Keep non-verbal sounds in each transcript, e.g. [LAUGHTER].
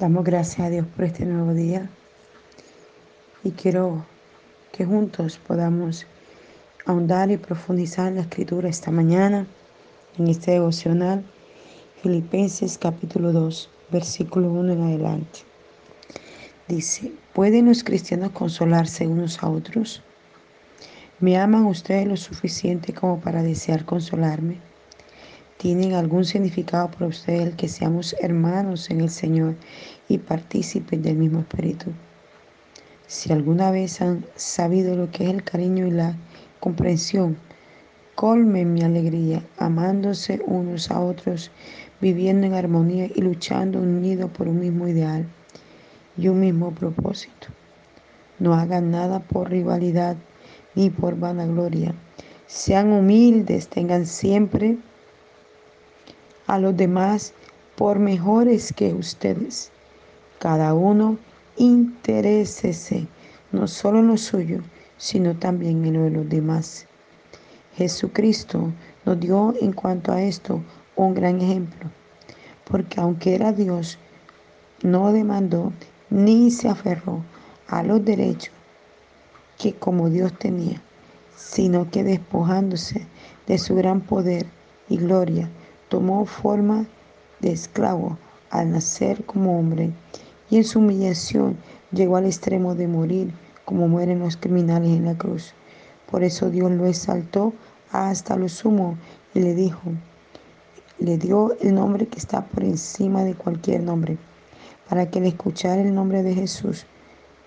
Damos gracias a Dios por este nuevo día y quiero que juntos podamos ahondar y profundizar en la escritura esta mañana en este devocional Filipenses capítulo 2 versículo 1 en adelante. Dice, ¿pueden los cristianos consolarse unos a otros? ¿Me aman ustedes lo suficiente como para desear consolarme? Tienen algún significado para usted el que seamos hermanos en el Señor y partícipes del mismo Espíritu. Si alguna vez han sabido lo que es el cariño y la comprensión, colmen mi alegría, amándose unos a otros, viviendo en armonía y luchando unidos por un mismo ideal y un mismo propósito. No hagan nada por rivalidad ni por vanagloria. Sean humildes, tengan siempre a los demás por mejores que ustedes. Cada uno interésese no solo en lo suyo, sino también en lo de los demás. Jesucristo nos dio en cuanto a esto un gran ejemplo, porque aunque era Dios, no demandó ni se aferró a los derechos que como Dios tenía, sino que despojándose de su gran poder y gloria, tomó forma de esclavo al nacer como hombre y en su humillación llegó al extremo de morir como mueren los criminales en la cruz. Por eso Dios lo exaltó hasta lo sumo y le dijo, le dio el nombre que está por encima de cualquier nombre, para que al escuchar el nombre de Jesús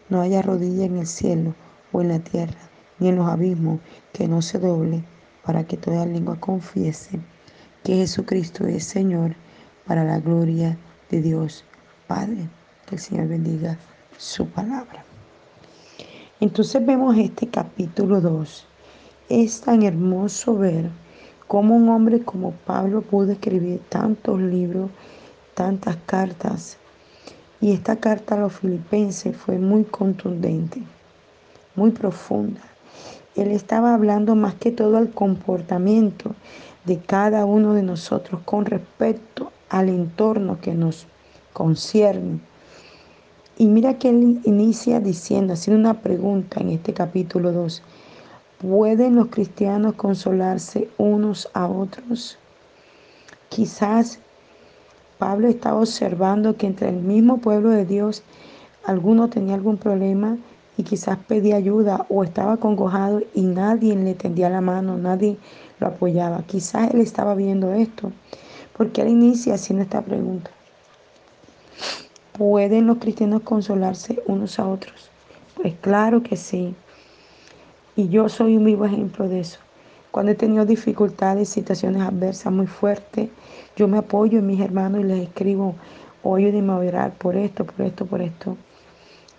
no haya rodilla en el cielo o en la tierra, ni en los abismos, que no se doble, para que toda lengua confiese que Jesucristo es Señor para la gloria de Dios Padre. Que el Señor bendiga su palabra. Entonces vemos este capítulo 2. Es tan hermoso ver cómo un hombre como Pablo pudo escribir tantos libros, tantas cartas. Y esta carta a los filipenses fue muy contundente, muy profunda. Él estaba hablando más que todo al comportamiento de cada uno de nosotros con respecto al entorno que nos concierne. Y mira que él inicia diciendo, haciendo una pregunta en este capítulo 2. ¿Pueden los cristianos consolarse unos a otros? Quizás Pablo estaba observando que entre el mismo pueblo de Dios alguno tenía algún problema y quizás pedía ayuda o estaba congojado y nadie le tendía la mano, nadie lo apoyaba. Quizás él estaba viendo esto, porque él inicia haciendo esta pregunta. ¿Pueden los cristianos consolarse unos a otros? Pues claro que sí. Y yo soy un vivo ejemplo de eso. Cuando he tenido dificultades, situaciones adversas muy fuertes, yo me apoyo en mis hermanos y les escribo, oye, a orar por esto, por esto, por esto.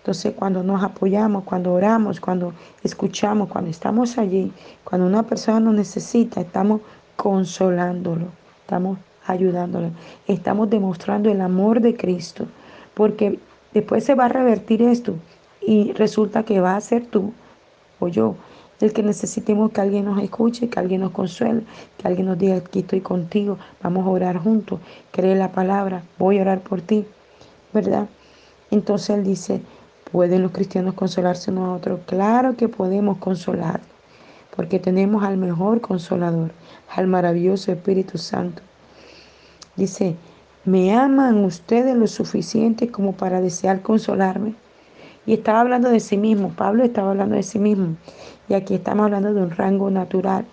Entonces, cuando nos apoyamos, cuando oramos, cuando escuchamos, cuando estamos allí, cuando una persona nos necesita, estamos consolándolo, estamos ayudándolo, estamos demostrando el amor de Cristo, porque después se va a revertir esto y resulta que va a ser tú o yo el que necesitemos que alguien nos escuche, que alguien nos consuele, que alguien nos diga, aquí estoy contigo, vamos a orar juntos, cree la palabra, voy a orar por ti, ¿verdad? Entonces él dice, ¿Pueden los cristianos consolarse unos a otros? Claro que podemos consolar, porque tenemos al mejor consolador, al maravilloso Espíritu Santo. Dice, ¿me aman ustedes lo suficiente como para desear consolarme? Y estaba hablando de sí mismo, Pablo estaba hablando de sí mismo. Y aquí estamos hablando de un rango natural,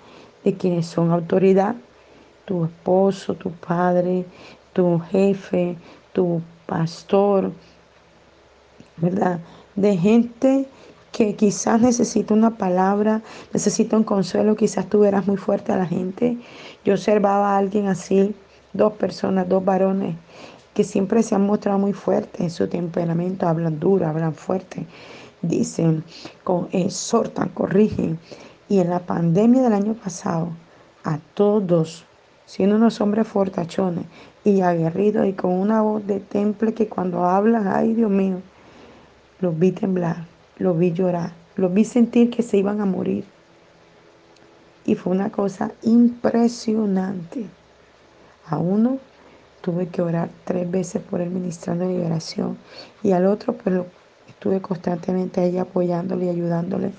de quienes son autoridad, tu esposo, tu padre, tu jefe, tu pastor, ¿verdad? De gente que quizás necesita una palabra, necesita un consuelo, quizás tú eras muy fuerte a la gente. Yo observaba a alguien así, dos personas, dos varones, que siempre se han mostrado muy fuertes en su temperamento, hablan duro, hablan fuerte, dicen, con, exhortan, corrigen. Y en la pandemia del año pasado, a todos, siendo unos hombres fortachones y aguerridos y con una voz de temple que cuando hablan, ay Dios mío, los vi temblar, los vi llorar, los vi sentir que se iban a morir. Y fue una cosa impresionante. A uno tuve que orar tres veces por él ministrando liberación y al otro pues estuve constantemente ahí apoyándole y ayudándole.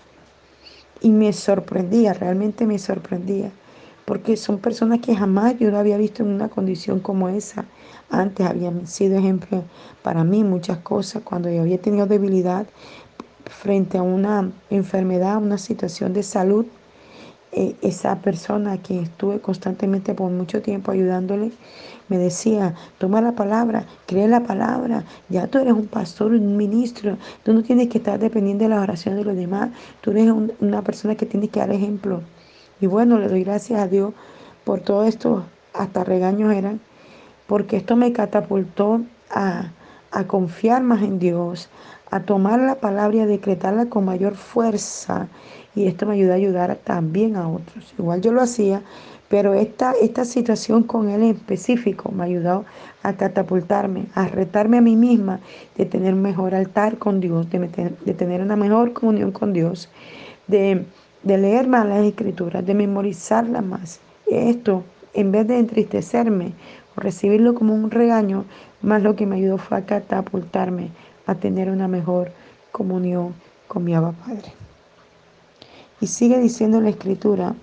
Y me sorprendía, realmente me sorprendía, porque son personas que jamás yo lo había visto en una condición como esa. Antes habían sido ejemplo para mí muchas cosas, cuando yo había tenido debilidad frente a una enfermedad, una situación de salud, eh, esa persona que estuve constantemente por mucho tiempo ayudándole, me decía, toma la palabra, cree la palabra, ya tú eres un pastor, un ministro, tú no tienes que estar dependiendo de la oración de los demás, tú eres una persona que tiene que dar ejemplo. Y bueno, le doy gracias a Dios por todo esto, hasta regaños eran, porque esto me catapultó a, a confiar más en Dios, a tomar la palabra y a decretarla con mayor fuerza. Y esto me ayuda a ayudar también a otros. Igual yo lo hacía, pero esta, esta situación con él en específico me ha ayudado a catapultarme, a retarme a mí misma de tener un mejor altar con Dios, de, de tener una mejor comunión con Dios, de, de leer más las escrituras, de memorizarlas más. Esto, en vez de entristecerme o recibirlo como un regaño, más lo que me ayudó fue a catapultarme a tener una mejor comunión con mi Abba Padre. Y sigue diciendo la escritura,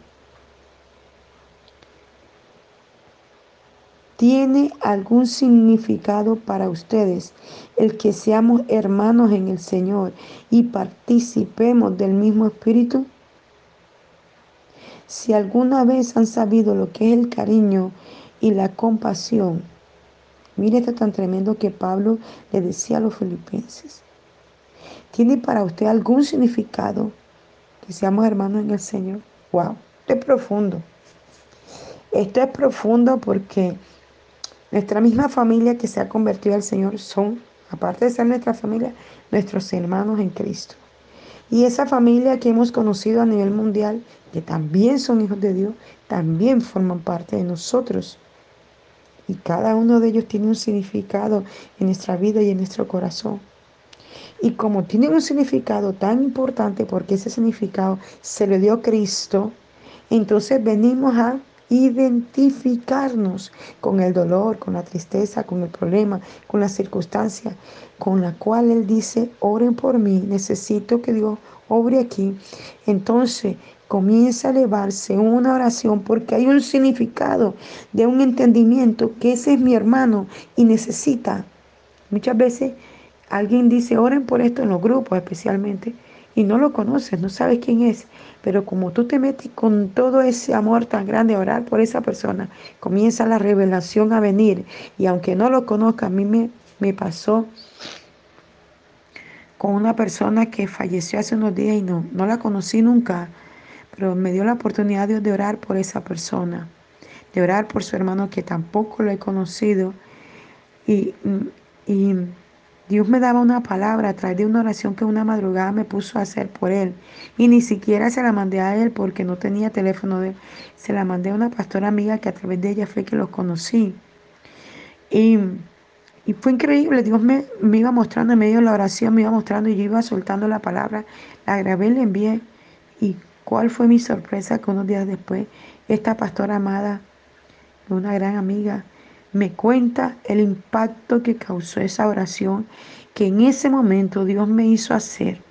¿tiene algún significado para ustedes el que seamos hermanos en el Señor y participemos del mismo Espíritu? Si alguna vez han sabido lo que es el cariño y la compasión, mire esto tan tremendo que Pablo le decía a los filipenses. ¿Tiene para usted algún significado que seamos hermanos en el Señor? Wow, esto es profundo. Esto es profundo porque nuestra misma familia que se ha convertido al Señor son, aparte de ser nuestra familia, nuestros hermanos en Cristo. Y esa familia que hemos conocido a nivel mundial, que también son hijos de Dios, también forman parte de nosotros. Y cada uno de ellos tiene un significado en nuestra vida y en nuestro corazón. Y como tiene un significado tan importante, porque ese significado se le dio Cristo, entonces venimos a identificarnos con el dolor, con la tristeza, con el problema, con la circunstancia con la cual Él dice, oren por mí, necesito que Dios obre aquí. Entonces comienza a elevarse una oración porque hay un significado de un entendimiento que ese es mi hermano y necesita. Muchas veces alguien dice, oren por esto en los grupos especialmente, y no lo conoces, no sabes quién es, pero como tú te metes con todo ese amor tan grande a orar por esa persona, comienza la revelación a venir, y aunque no lo conozca, a mí me, me pasó con una persona que falleció hace unos días y no, no la conocí nunca, pero me dio la oportunidad de orar por esa persona, de orar por su hermano que tampoco lo he conocido. Y, y Dios me daba una palabra a través de una oración que una madrugada me puso a hacer por él. Y ni siquiera se la mandé a él porque no tenía teléfono de él. Se la mandé a una pastora amiga que a través de ella fue que lo conocí. Y, y fue increíble. Dios me, me, iba mostrando en medio de la oración, me iba mostrando y yo iba soltando la palabra. La grabé la envié. Y ¿Cuál fue mi sorpresa que unos días después esta pastora amada, una gran amiga, me cuenta el impacto que causó esa oración que en ese momento Dios me hizo hacer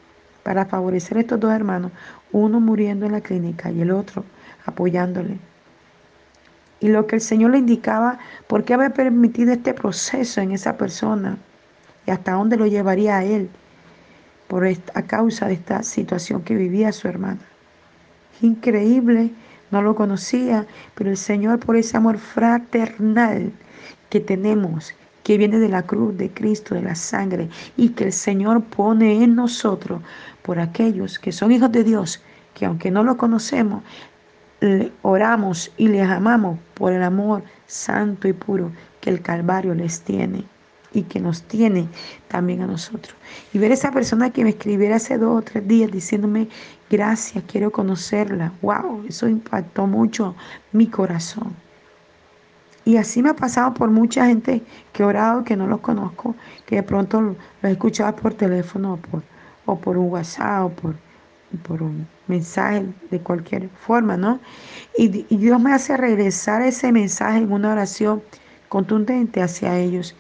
para favorecer a estos dos hermanos, uno muriendo en la clínica y el otro apoyándole. Y lo que el Señor le indicaba, por qué había permitido este proceso en esa persona y hasta dónde lo llevaría a él por a causa de esta situación que vivía su hermana increíble, no lo conocía, pero el Señor por ese amor fraternal que tenemos, que viene de la cruz de Cristo, de la sangre, y que el Señor pone en nosotros por aquellos que son hijos de Dios, que aunque no lo conocemos, le oramos y les amamos por el amor santo y puro que el Calvario les tiene y que nos tiene también a nosotros. Y ver esa persona que me escribiera hace dos o tres días diciéndome, gracias, quiero conocerla. ¡Wow! Eso impactó mucho mi corazón. Y así me ha pasado por mucha gente que he orado, que no los conozco, que de pronto los he escuchado por teléfono o por, o por un WhatsApp o por, por un mensaje de cualquier forma, ¿no? Y, y Dios me hace regresar ese mensaje en una oración contundente hacia ellos.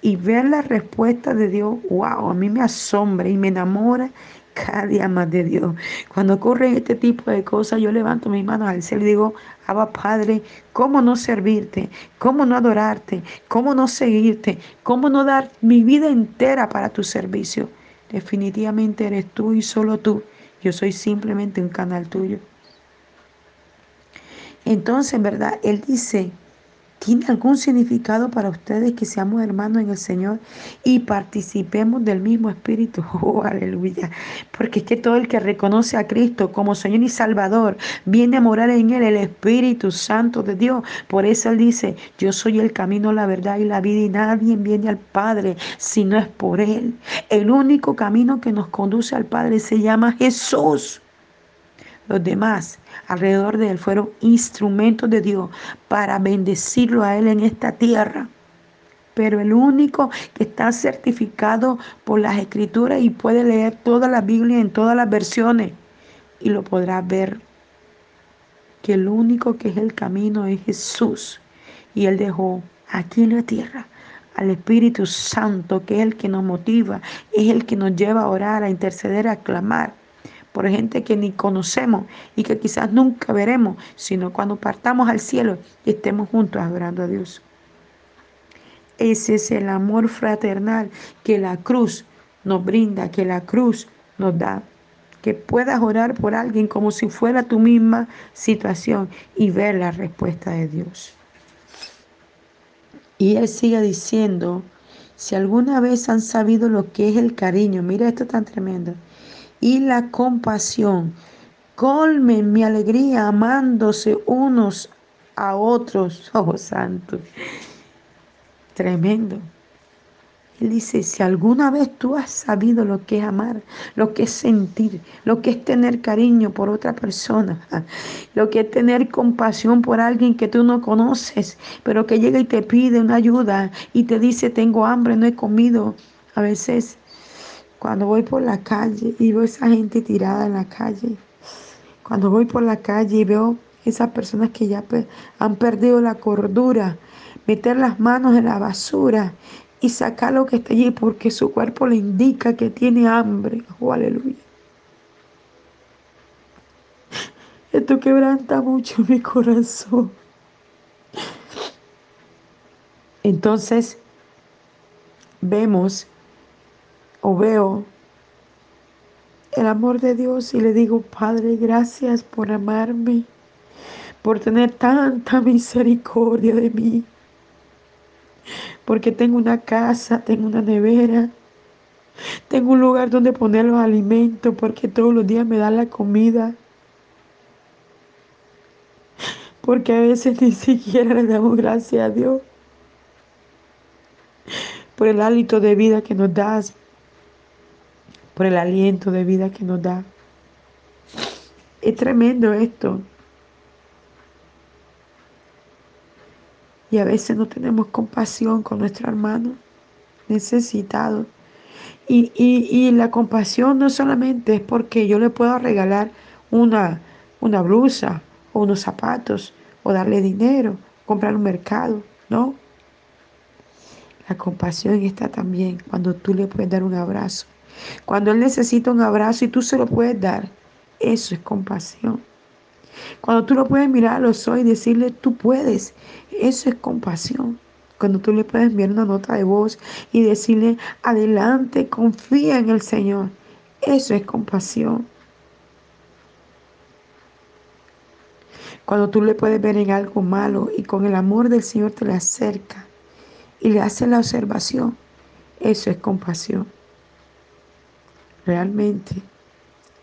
Y ver la respuesta de Dios, wow, a mí me asombra y me enamora cada día más de Dios. Cuando ocurren este tipo de cosas, yo levanto mis manos al cielo y digo, Abba Padre, ¿cómo no servirte? ¿Cómo no adorarte? ¿Cómo no seguirte? ¿Cómo no dar mi vida entera para tu servicio? Definitivamente eres tú y solo tú. Yo soy simplemente un canal tuyo. Entonces, en verdad, Él dice, ¿Tiene algún significado para ustedes que seamos hermanos en el Señor y participemos del mismo Espíritu? [LAUGHS] Oh, aleluya. Porque es que todo el que reconoce a Cristo como Señor y Salvador viene a morar en él el Espíritu Santo de Dios. Por eso Él dice, yo soy el camino, la verdad y la vida y nadie viene al Padre si no es por Él. El único camino que nos conduce al Padre se llama Jesús. Los demás alrededor de él fueron instrumentos de Dios para bendecirlo a él en esta tierra. Pero el único que está certificado por las escrituras y puede leer toda la Biblia en todas las versiones y lo podrá ver, que el único que es el camino es Jesús. Y él dejó aquí en la tierra al Espíritu Santo, que es el que nos motiva, es el que nos lleva a orar, a interceder, a clamar por gente que ni conocemos y que quizás nunca veremos, sino cuando partamos al cielo y estemos juntos adorando a Dios. Ese es el amor fraternal que la cruz nos brinda, que la cruz nos da. Que puedas orar por alguien como si fuera tu misma situación y ver la respuesta de Dios. Y él sigue diciendo, si alguna vez han sabido lo que es el cariño, mira esto tan tremendo, y la compasión. Colmen mi alegría amándose unos a otros. [LAUGHS] Oh, santo. Tremendo. Él dice, si alguna vez tú has sabido lo que es amar, lo que es sentir, lo que es tener cariño por otra persona, [LAUGHS] lo que es tener compasión por alguien que tú no conoces, pero que llega y te pide una ayuda y te dice, tengo hambre, no he comido. A veces cuando voy por la calle y veo esa gente tirada en la calle, cuando voy por la calle y veo esas personas que ya han perdido la cordura, meter las manos en la basura y sacar lo que está allí porque su cuerpo le indica que tiene hambre. Oh, aleluya. Esto quebranta mucho mi corazón. Entonces, vemos o veo el amor de Dios y le digo, Padre, gracias por amarme, por tener tanta misericordia de mí, porque tengo una casa, tengo una nevera, tengo un lugar donde poner los alimentos, porque todos los días me dan la comida. Porque a veces [LAUGHS] ni siquiera le damos gracias a Dios por el hálito de vida que nos das, por el aliento de vida que nos da. Es tremendo esto. Y a veces no tenemos compasión con nuestro hermano necesitado. Y, y, la compasión no solamente es porque yo le puedo regalar una, una blusa o unos zapatos o darle dinero, comprar un mercado, ¿no? La compasión está también cuando tú le puedes dar un abrazo, cuando Él necesita un abrazo y tú se lo puedes dar, eso es compasión. Cuando tú lo puedes mirar a los ojos y decirle, tú puedes, eso es compasión. Cuando tú le puedes enviar una nota de voz y decirle, adelante, confía en el Señor, eso es compasión. Cuando tú le puedes ver en algo malo y con el amor del Señor te le acerca y le hace la observación, eso es compasión. Realmente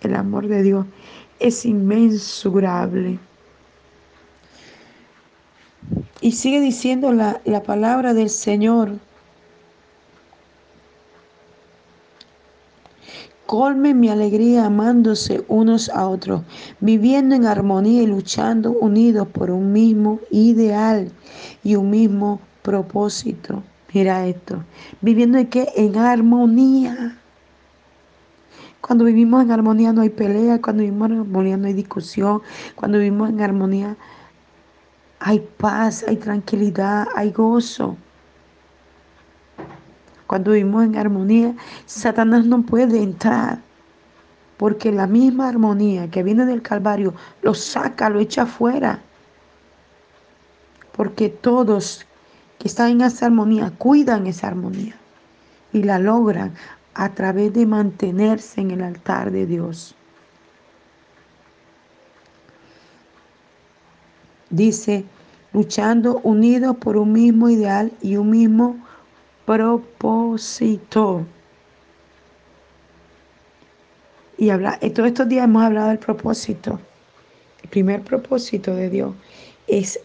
el amor de Dios es inmensurable. Y sigue diciendo la, la palabra del Señor. Colme mi alegría amándose unos a otros, viviendo en armonía y luchando unidos por un mismo ideal y un mismo propósito. Mira esto, viviendo en qué? En armonía. Cuando vivimos en armonía no hay pelea, cuando vivimos en armonía no hay discusión, cuando vivimos en armonía hay paz, hay tranquilidad, hay gozo. Cuando vivimos en armonía, Satanás no puede entrar, porque la misma armonía que viene del Calvario lo saca, lo echa afuera. Porque todos que están en esa armonía cuidan esa armonía y la logran a través de mantenerse en el altar de Dios. Dice, luchando unidos por un mismo ideal y un mismo propósito. Y habla, todos estos días hemos hablado del propósito. El primer propósito de Dios es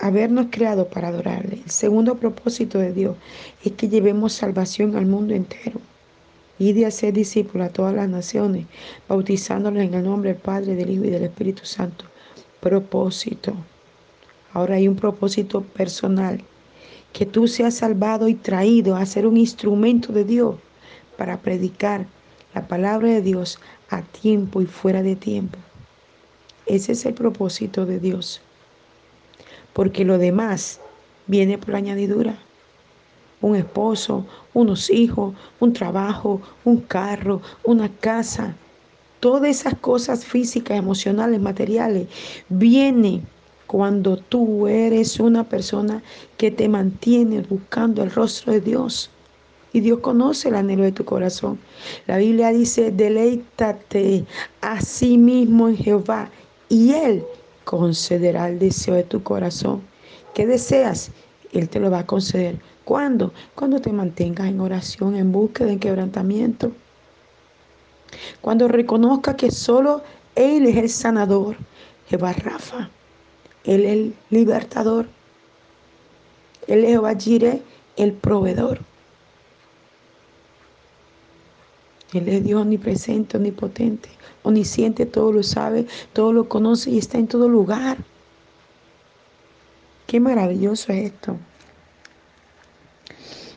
habernos creado para adorarle. El segundo propósito de Dios es que llevemos salvación al mundo entero y de hacer discípulos a todas las naciones, bautizándolos en el nombre del Padre, del Hijo y del Espíritu Santo. Propósito. Ahora hay un propósito personal, que tú seas salvado y traído a ser un instrumento de Dios para predicar la palabra de Dios a tiempo y fuera de tiempo. Ese es el propósito de Dios. Porque lo demás viene por añadidura un esposo, unos hijos, un trabajo, un carro, una casa. Todas esas cosas físicas, emocionales, materiales, vienen cuando tú eres una persona que te mantiene buscando el rostro de Dios. Y Dios conoce el anhelo de tu corazón. La Biblia dice, deleítate a sí mismo en Jehová y Él concederá el deseo de tu corazón. ¿Qué deseas? Él te lo va a conceder. ¿Cuándo? Cuando te mantengas en oración, en búsqueda, en quebrantamiento. Cuando reconozcas que solo Él es el sanador, Jehová Rafa. Él es el libertador. Él es Jehová Jireh, el proveedor. Él es Dios omnipresente, omnipotente, omnisciente, todo lo sabe, todo lo conoce y está en todo lugar. Qué maravilloso es esto.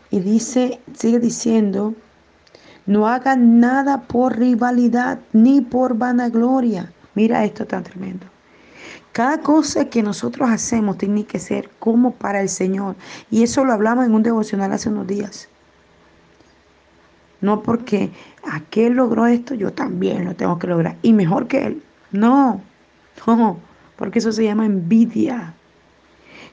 Y dice, sigue diciendo, no hagan nada por rivalidad ni por vanagloria. Mira esto tan tremendo. Cada cosa que nosotros hacemos tiene que ser como para el Señor. Y eso lo hablamos en un devocional hace unos días. No porque aquel logró esto, yo también lo tengo que lograr. Y mejor que él. No, [LAUGHS] no, porque eso se llama envidia.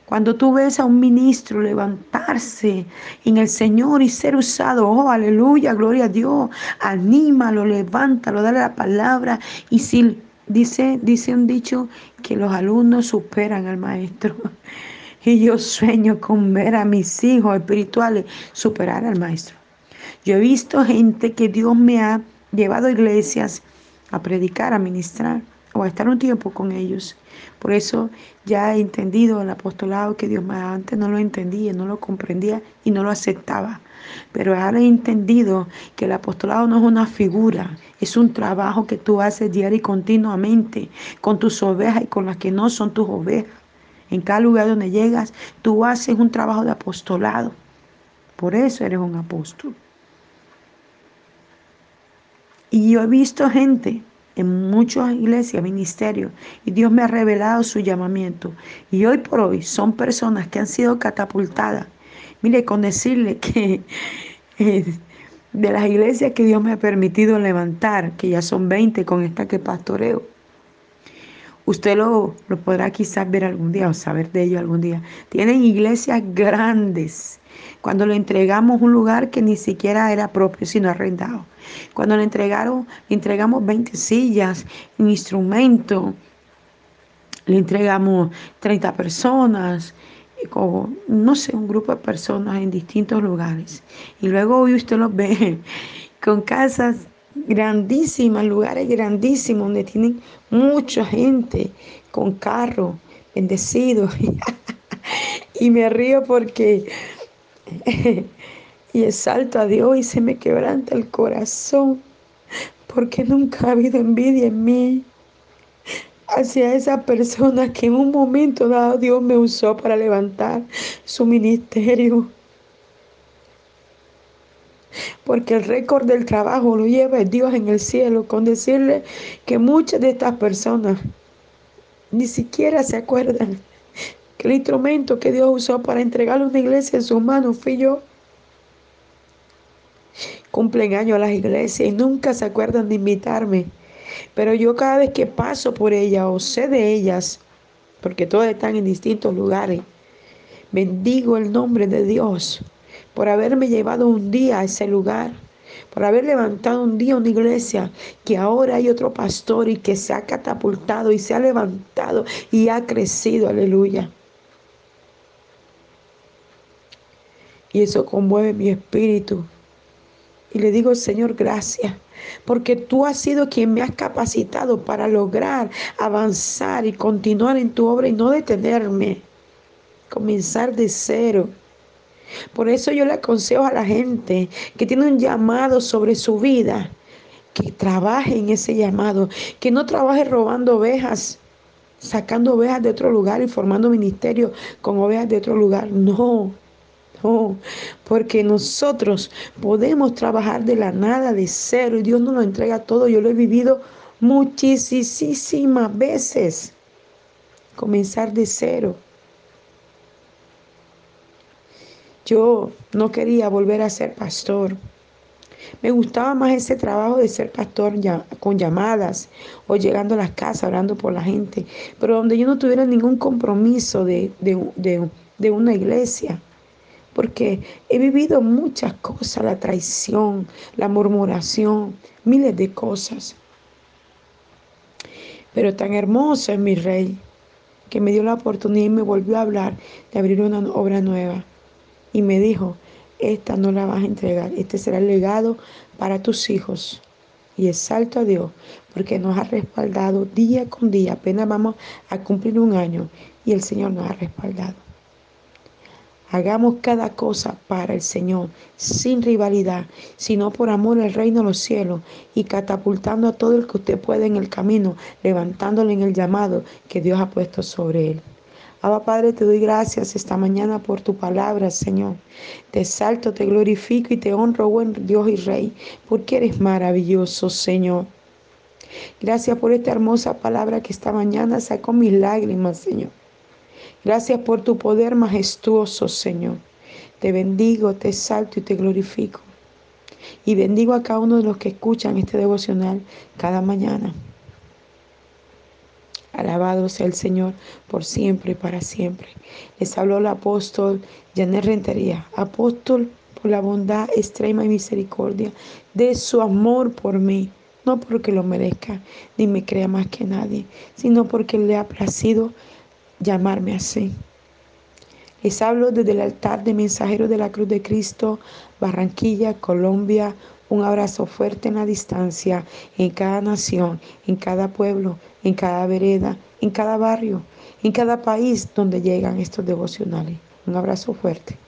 Cuando tú ves a un ministro levantarse en el Señor y ser usado, oh, aleluya, gloria a Dios, anímalo, levántalo, dale la palabra. Y si dice, dice un dicho que los alumnos superan al maestro. [LAUGHS] Y yo sueño con ver a mis hijos espirituales superar al maestro. Yo he visto gente que Dios me ha llevado a iglesias a predicar, a ministrar o a estar un tiempo con ellos. Por eso ya he entendido el apostolado que Dios me. Antes no lo entendía, no lo comprendía y no lo aceptaba. Pero ahora he entendido que el apostolado no es una figura, es un trabajo que tú haces diario y continuamente con tus ovejas y con las que no son tus ovejas. En cada lugar donde llegas, tú haces un trabajo de apostolado. Por eso eres un apóstol. Y yo he visto gente en muchas iglesias, ministerios, y Dios me ha revelado su llamamiento. Y hoy por hoy son personas que han sido catapultadas. Mire, con decirle [LAUGHS] que eh, de las iglesias que Dios me ha permitido levantar, que ya son 20 con esta que pastoreo, usted lo, lo podrá quizás ver algún día o saber de ello algún día. Tienen iglesias grandes cuando le entregamos un lugar que ni siquiera era propio, sino arrendado. Cuando le entregaron, le entregamos 20 sillas, un instrumento, le entregamos 30 personas, con, no sé, un grupo de personas en distintos lugares. Y luego hoy usted los ve [LAUGHS] con casas grandísimas, lugares grandísimos donde tienen mucha gente, con carros bendecidos. [LAUGHS] y me río porque [LAUGHS] y exalto a Dios y se me quebranta el corazón porque nunca ha habido envidia en mí hacia esa persona que en un momento dado Dios me usó para levantar su ministerio. Porque el récord del trabajo lo lleva Dios en el cielo con decirle que muchas de estas personas ni siquiera se acuerdan el instrumento que Dios usó para entregarle una iglesia en sus manos fui yo. Cumplen años las iglesias y nunca se acuerdan de invitarme. Pero yo cada vez que paso por ellas o sé de ellas, porque todas están en distintos lugares, bendigo el nombre de Dios por haberme llevado un día a ese lugar, por haber levantado un día una iglesia, que ahora hay otro pastor y que se ha catapultado y se ha levantado y ha crecido, aleluya. Y eso conmueve mi espíritu. Y le digo, Señor, gracias, porque tú has sido quien me has capacitado para lograr avanzar y continuar en tu obra y no detenerme, comenzar de cero. Por eso yo le aconsejo a la gente que tiene un llamado sobre su vida, que trabaje en ese llamado, que no trabaje robando ovejas, sacando ovejas de otro lugar y formando ministerio con ovejas de otro lugar. No, porque nosotros podemos trabajar de la nada, de cero, y Dios nos lo entrega todo. Yo lo he vivido muchísimas veces. Comenzar de cero. Yo no quería volver a ser pastor. Me gustaba más ese trabajo de ser pastor con llamadas o llegando a las casas, orando por la gente, pero donde yo no tuviera ningún compromiso de una iglesia. Porque he vivido muchas cosas, la traición, la murmuración, miles de cosas. Pero tan hermoso es mi rey que me dio la oportunidad y me volvió a hablar de abrir una obra nueva y me dijo, esta no la vas a entregar, este será el legado para tus hijos. Y exalto a Dios porque nos ha respaldado día con día, apenas vamos a cumplir un año y el Señor nos ha respaldado. Hagamos cada cosa para el Señor, sin rivalidad, sino por amor al reino de los cielos y catapultando a todo el que usted puede en el camino, levantándole en el llamado que Dios ha puesto sobre él. Abba Padre, te doy gracias esta mañana por tu palabra, Señor. Te salto, te glorifico y te honro, buen Dios y Rey, porque eres maravilloso, Señor. Gracias por esta hermosa palabra que esta mañana sacó mis lágrimas, Señor. Gracias por tu poder majestuoso, Señor. Te bendigo, te salto y te glorifico. Y bendigo a cada uno de los que escuchan este devocional cada mañana. Alabado sea el Señor por siempre y para siempre. Les habló el apóstol Janet Rentería, apóstol por la bondad extrema y misericordia de su amor por mí, no porque lo merezca ni me crea más que nadie, sino porque le ha placido llamarme así. Les hablo desde el altar de Mensajeros de la Cruz de Cristo, Barranquilla, Colombia, un abrazo fuerte en la distancia, en cada nación, en cada pueblo, en cada vereda, en cada barrio, en cada país donde llegan estos devocionales. Un abrazo fuerte.